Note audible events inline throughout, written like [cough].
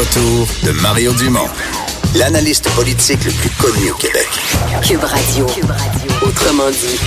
Retour de Mario Dumont, l'analyste politique le plus connu au Québec. Cube Radio. Autrement dit.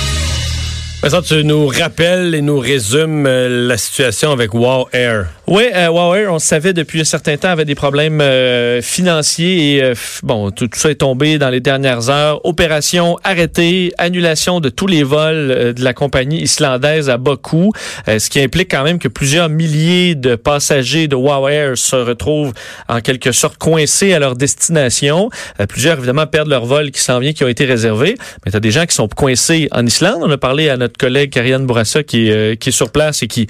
Vincent, tu nous rappelles et nous résumes euh, la situation avec Wow Air. Oui, euh, Air, on savait depuis un certain temps, avait des problèmes euh, financiers et euh, bon, tout, tout ça est tombé dans les dernières heures. Opération arrêtée, annulation de tous les vols euh, de la compagnie islandaise à coût, euh, ce qui implique quand même que plusieurs milliers de passagers de Air se retrouvent en quelque sorte coincés à leur destination. Euh, plusieurs, évidemment, perdent leur vol qui s'en vient, qui ont été réservés. Mais tu as des gens qui sont coincés en Islande. On a parlé à notre collègue Karianne Bourassa qui, qui est sur place et qui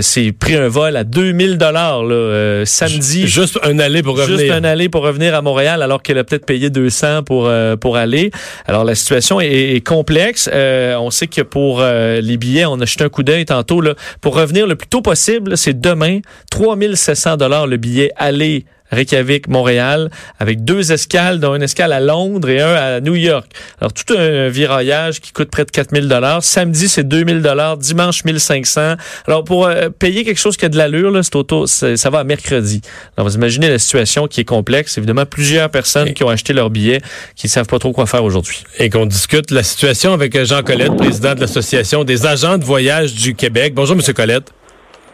s'est pris un vol à 2000 dollars euh, samedi. Juste un aller pour revenir. Juste un aller pour revenir à Montréal alors qu'elle a peut-être payé 200 pour euh, pour aller. Alors la situation est, est complexe. Euh, on sait que pour euh, les billets, on a jeté un coup d'œil tantôt là, pour revenir le plus tôt possible, c'est demain 3700 dollars le billet aller Reykjavik, Montréal, avec deux escales, dont une escale à Londres et un à New York. Alors, tout un viraillage qui coûte près de 4000 dollars. Samedi, c'est 2000 dollars. Dimanche, 1500. Alors, pour euh, payer quelque chose qui a de l'allure, là, c'est auto, ça va à mercredi. Alors, vous imaginez la situation qui est complexe. Évidemment, plusieurs personnes qui ont acheté leur billet, qui ne savent pas trop quoi faire aujourd'hui. Et qu'on discute la situation avec euh, Jean Colette, président de l'Association des agents de voyage du Québec. Bonjour, Monsieur Colette.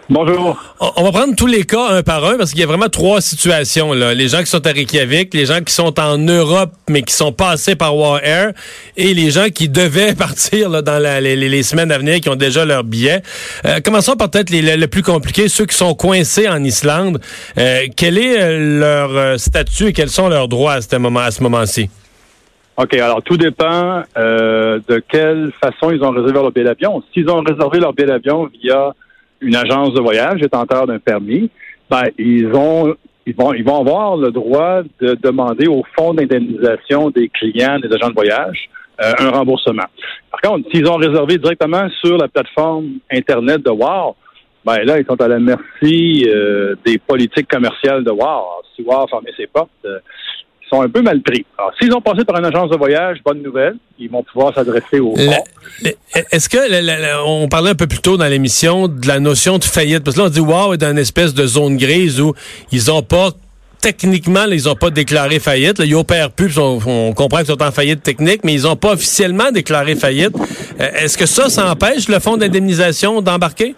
Bonjour. On va prendre tous les cas un par un parce qu'il y a vraiment trois situations. Là. Les gens qui sont à Reykjavik, les gens qui sont en Europe mais qui sont passés par War Air et les gens qui devaient [laughs] partir là, dans la- les, semaines à venir, qui ont déjà leur billet. Euh, commençons par peut-être les- le, le plus compliqué, ceux qui sont coincés en Islande. Euh, quel est euh, leur statut et quels sont leurs droits à ce moment à ce moment-ci? OK, alors tout dépend euh, de quelle façon ils ont réservé leur billet d'avion. S'ils ont réservé leur billet d'avion via une agence de voyage détenteur d'un permis, ben ils ont ils vont ils vont avoir le droit de demander au fonds d'indemnisation des clients des agents de voyage euh, un remboursement. Par contre, s'ils ont réservé directement sur la plateforme internet de Wow, ben là ils sont à la merci euh, des politiques commerciales de Wow. Si Wow a fermé ses portes, euh, sont un peu mal pris. Alors, s'ils ont passé par une agence de voyage, bonne nouvelle, ils vont pouvoir s'adresser au Est-ce que la- la- la- on parlait un peu plus tôt dans l'émission de la notion de faillite? Parce que là on dit wow est dans une espèce de zone grise où ils ont pas techniquement là, ils ont pas déclaré faillite. Là, ils opèrent plus on, on comprend qu'ils sont en faillite technique mais ils ont pas officiellement déclaré faillite. Euh, est-ce que ça ça empêche le fonds d'indemnisation d'embarquer?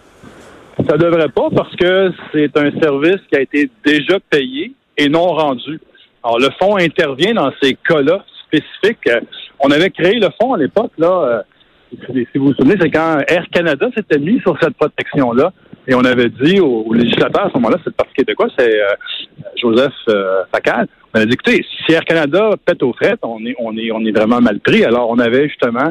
Ça devrait pas parce que c'est un service qui a été déjà payé et non rendu. Alors, le fonds intervient dans ces cas-là spécifiques. Euh, On avait créé le fonds à l'époque, là. euh, si vous vous souvenez, c'est quand Air Canada s'était mis sur cette protection-là. Et on avait dit aux, législateurs à ce moment-là, c'est le Parti québécois, c'est euh, Joseph euh, Facal. On a dit, écoutez, si Air Canada pète aux frettes, on est, on est, on est vraiment mal pris. Alors, on avait justement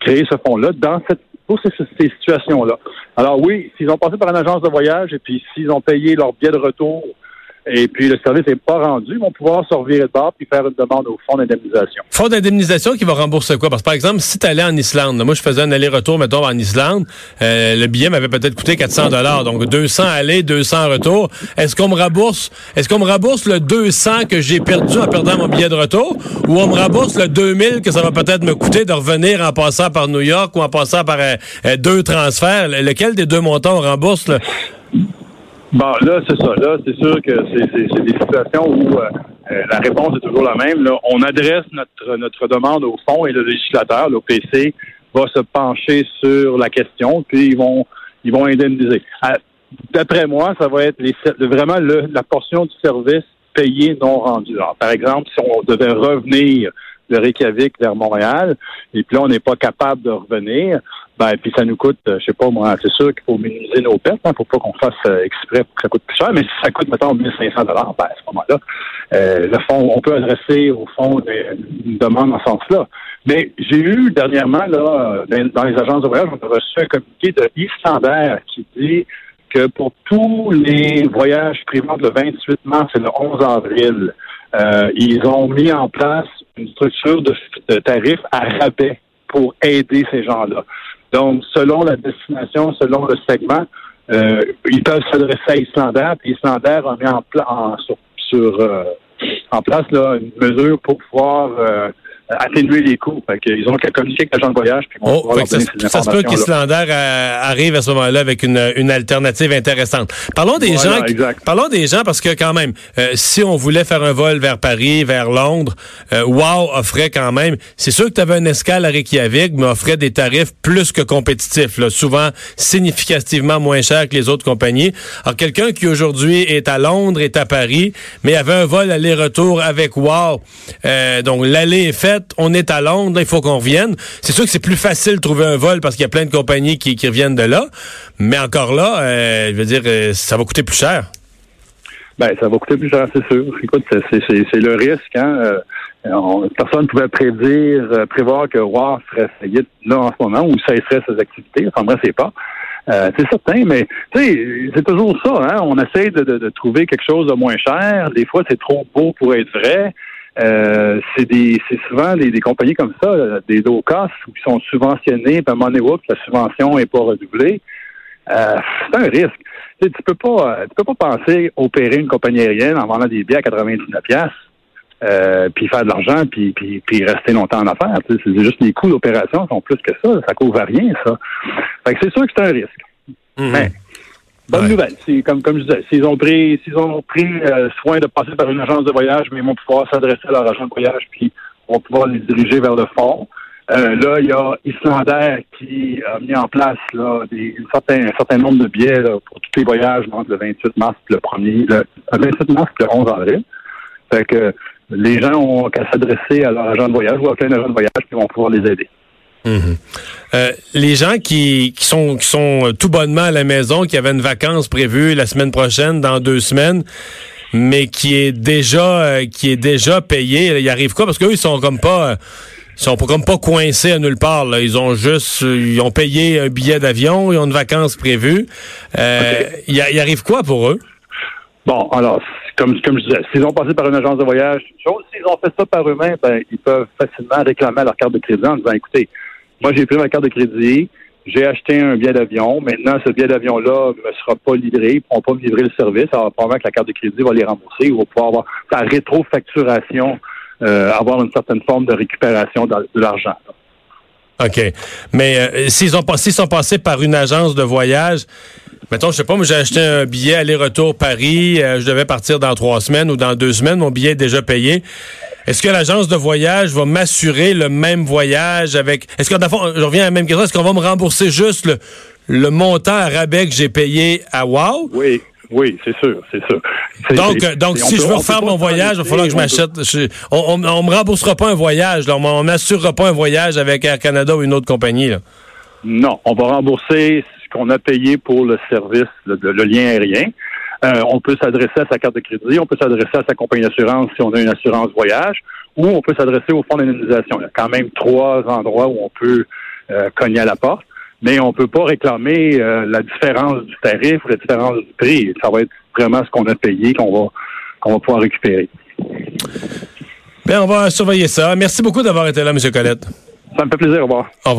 créé ce fonds-là dans cette pour ces, ces situations-là. Alors oui, s'ils ont passé par une agence de voyage et puis s'ils ont payé leur billet de retour et puis le service n'est pas rendu, ils vont pouvoir se revirer de bord puis faire une demande au fonds d'indemnisation. fonds d'indemnisation qui va rembourser quoi? Parce que par exemple si tu allais en Islande moi je faisais un aller-retour mettons en Islande euh, le billet m'avait peut-être coûté 400 dollars. Donc 200 aller 200 retour. Est-ce qu'on me rembourse est-ce qu'on me rembourse le 200 que j'ai perdu en perdant mon billet de retour? Ou on me rembourse le 2000 que ça va peut-être me coûter de revenir en passant par New York ou en passant par euh, euh, deux transferts? Le- lequel des deux montants on rembourse? Bon, là, c'est ça. Là, c'est sûr que c'est des situations où euh, euh, la réponse est toujours la même. Là. On adresse notre, notre demande au fond et le législateur, l'OPC, va se pencher sur la question, puis ils vont ils vont indemniser. D'après moi, ça va être les, vraiment le- la portion du service payé non rendu. Alors, par exemple, si on devait revenir de Reykjavik vers Montréal, et puis là, on n'est pas capable de revenir, ben, puis ça nous coûte, euh, je sais pas moi, c'est sûr qu'il faut minimiser nos pertes, hein, faut pas qu'on fasse euh, exprès pour que ça coûte plus cher, mais si ça coûte, mettons, 1500 dollars, ben, à ce moment-là, euh, le fond, on peut adresser au fond une demande en ce sens-là. Mais j'ai eu dernièrement, là, dans, les agences de voyage, on a reçu un communiqué de Islandair qui dit que pour tous les voyages entre le 28 mars et le 11 avril, euh, ils ont mis en place une structure de, de tarifs à rabais pour aider ces gens-là. Donc, selon la destination, selon le segment, euh, ils peuvent s'adresser à Islander, puis Islander a mis en, pla- en, sur, sur, euh, en place là, une mesure pour pouvoir euh, atténuer les coûts. Fait qu'ils ont avec l'agent de voyage, puis ils Oh, ça, se- ces ça se peut qu'Islander euh, arrive à ce moment-là avec une, une alternative intéressante. Parlons des Voilà, gens. exact. Parlons des gens parce que quand même, euh, si on voulait faire un vol vers Paris, vers Londres, euh, Wow offrait quand même. C'est sûr que tu avais un escale à Reykjavik, mais offrait des tarifs plus que compétitifs, là, souvent significativement moins chers que les autres compagnies. Alors quelqu'un qui aujourd'hui est à Londres, est à Paris, mais avait un vol aller-retour avec Wow, euh, donc l'aller est faite, on est à Londres, il faut qu'on revienne. C'est sûr que c'est plus facile de trouver un vol parce qu'il y a plein de compagnies qui, reviennent de là, mais encore là, euh, je veux dire, euh, ça va coûter plus cher. Ben, ça va coûter plus cher, c'est sûr. Écoute, c'est- le risque. Hein? Euh, on- personne ne pouvait prédire, prévoir que WAR ferait faillite là en ce moment ou cesserait ses activités. Enfin, bref, c'est pas. C'est certain, mais c'est toujours ça. Hein? On essaie de trouver quelque chose de moins cher. Des fois, c'est trop beau pour être vrai. Euh, c'est des, c'est souvent des, des compagnies comme ça, des low cost, qui sont subventionnés, puis à un moment donné, oups, la subvention n'est pas redoublée. Euh, c'est un risque. Tu, sais, tu peux pas, tu peux pas penser opérer une compagnie aérienne en vendant des billets à 99 pièces, euh, puis faire de l'argent, puis, puis, puis rester longtemps en affaires. Tu sais, c'est juste les coûts d'opération sont plus que ça. Ça couvre à rien, ça. Fait que c'est sûr que c'est un risque. Mais bonne Ouais. nouvelle. C'est comme comme je disais, s'ils ont pris s'ils ont pris euh, soin de passer par une agence de voyage, mais ils vont pouvoir s'adresser à leur agent de voyage, puis on va pouvoir les diriger vers le fond. Euh, là, il y a Islander qui a mis en place là, des, un, certain, un certain nombre de billets là, pour tous les voyages entre le 28 mars et le 1er, le, le 28 mars et le 11 avril. Fait que les gens ont qu'à s'adresser à leur agent de voyage ou à plein agent de voyage qui vont pouvoir les aider. Mhm. Euh, les gens qui, sont euh, tout bonnement à la maison, qui avaient une vacance prévue la semaine prochaine, dans deux semaines, mais qui est déjà euh, qui est déjà payé, il arrive quoi? Parce qu'eux ils sont comme pas euh, ils sont comme pas coincés à nulle part. Ils ont juste ils ont payé un billet d'avion, ils ont une vacance prévue. Il, y a- il arrive quoi pour eux? Bon, alors, comme, comme je disais, s'ils ont passé par une agence de voyage, chose. S'ils ont fait ça par eux-mêmes, ben, ils peuvent facilement réclamer leur carte de crédit en disant, écoutez, moi, j'ai pris ma carte de crédit, j'ai acheté un billet d'avion. Maintenant, ce billet d'avion-là ne sera pas livré. Ils ne pourront pas me livrer le service. Alors, probablement que la carte de crédit va les rembourser. Ils vont pouvoir avoir par rétrofacturation, euh, avoir une certaine forme de récupération de, l'argent. OK. Mais euh, s'ils ont sont passés par une agence de voyage, mettons, je sais pas, moi j'ai acheté un billet aller-retour Paris, euh, je devais partir dans trois semaines ou dans deux semaines, mon billet est déjà payé. Est-ce que l'agence de voyage va m'assurer le même voyage avec. Est-ce que, je reviens à la même question, est-ce qu'on va me rembourser juste le, le montant à rabais que j'ai payé à Wow? Oui, oui, c'est sûr, c'est sûr. Donc, donc si peut- je veux refaire mon voyage, il va falloir que je peut- m'achète. on, on me remboursera pas un voyage, là, on, on m'assurera pas un voyage avec Air Canada ou une autre compagnie. Là. Non, on va rembourser ce qu'on a payé pour le service, le, le lien aérien. Euh, on peut s'adresser à sa carte de crédit, on peut s'adresser à sa compagnie d'assurance si on a une assurance voyage, ou on peut s'adresser au fonds d'indemnisation. Il y a quand même trois endroits où on peut euh, cogner à la porte, mais on peut pas réclamer euh, la différence du tarif ou la différence du prix. Ça va être vraiment ce qu'on a payé qu'on va qu'on va pouvoir récupérer. Bien, on va surveiller ça. Merci beaucoup d'avoir été là, M. Colette. Ça me fait plaisir. Au revoir. Au revoir.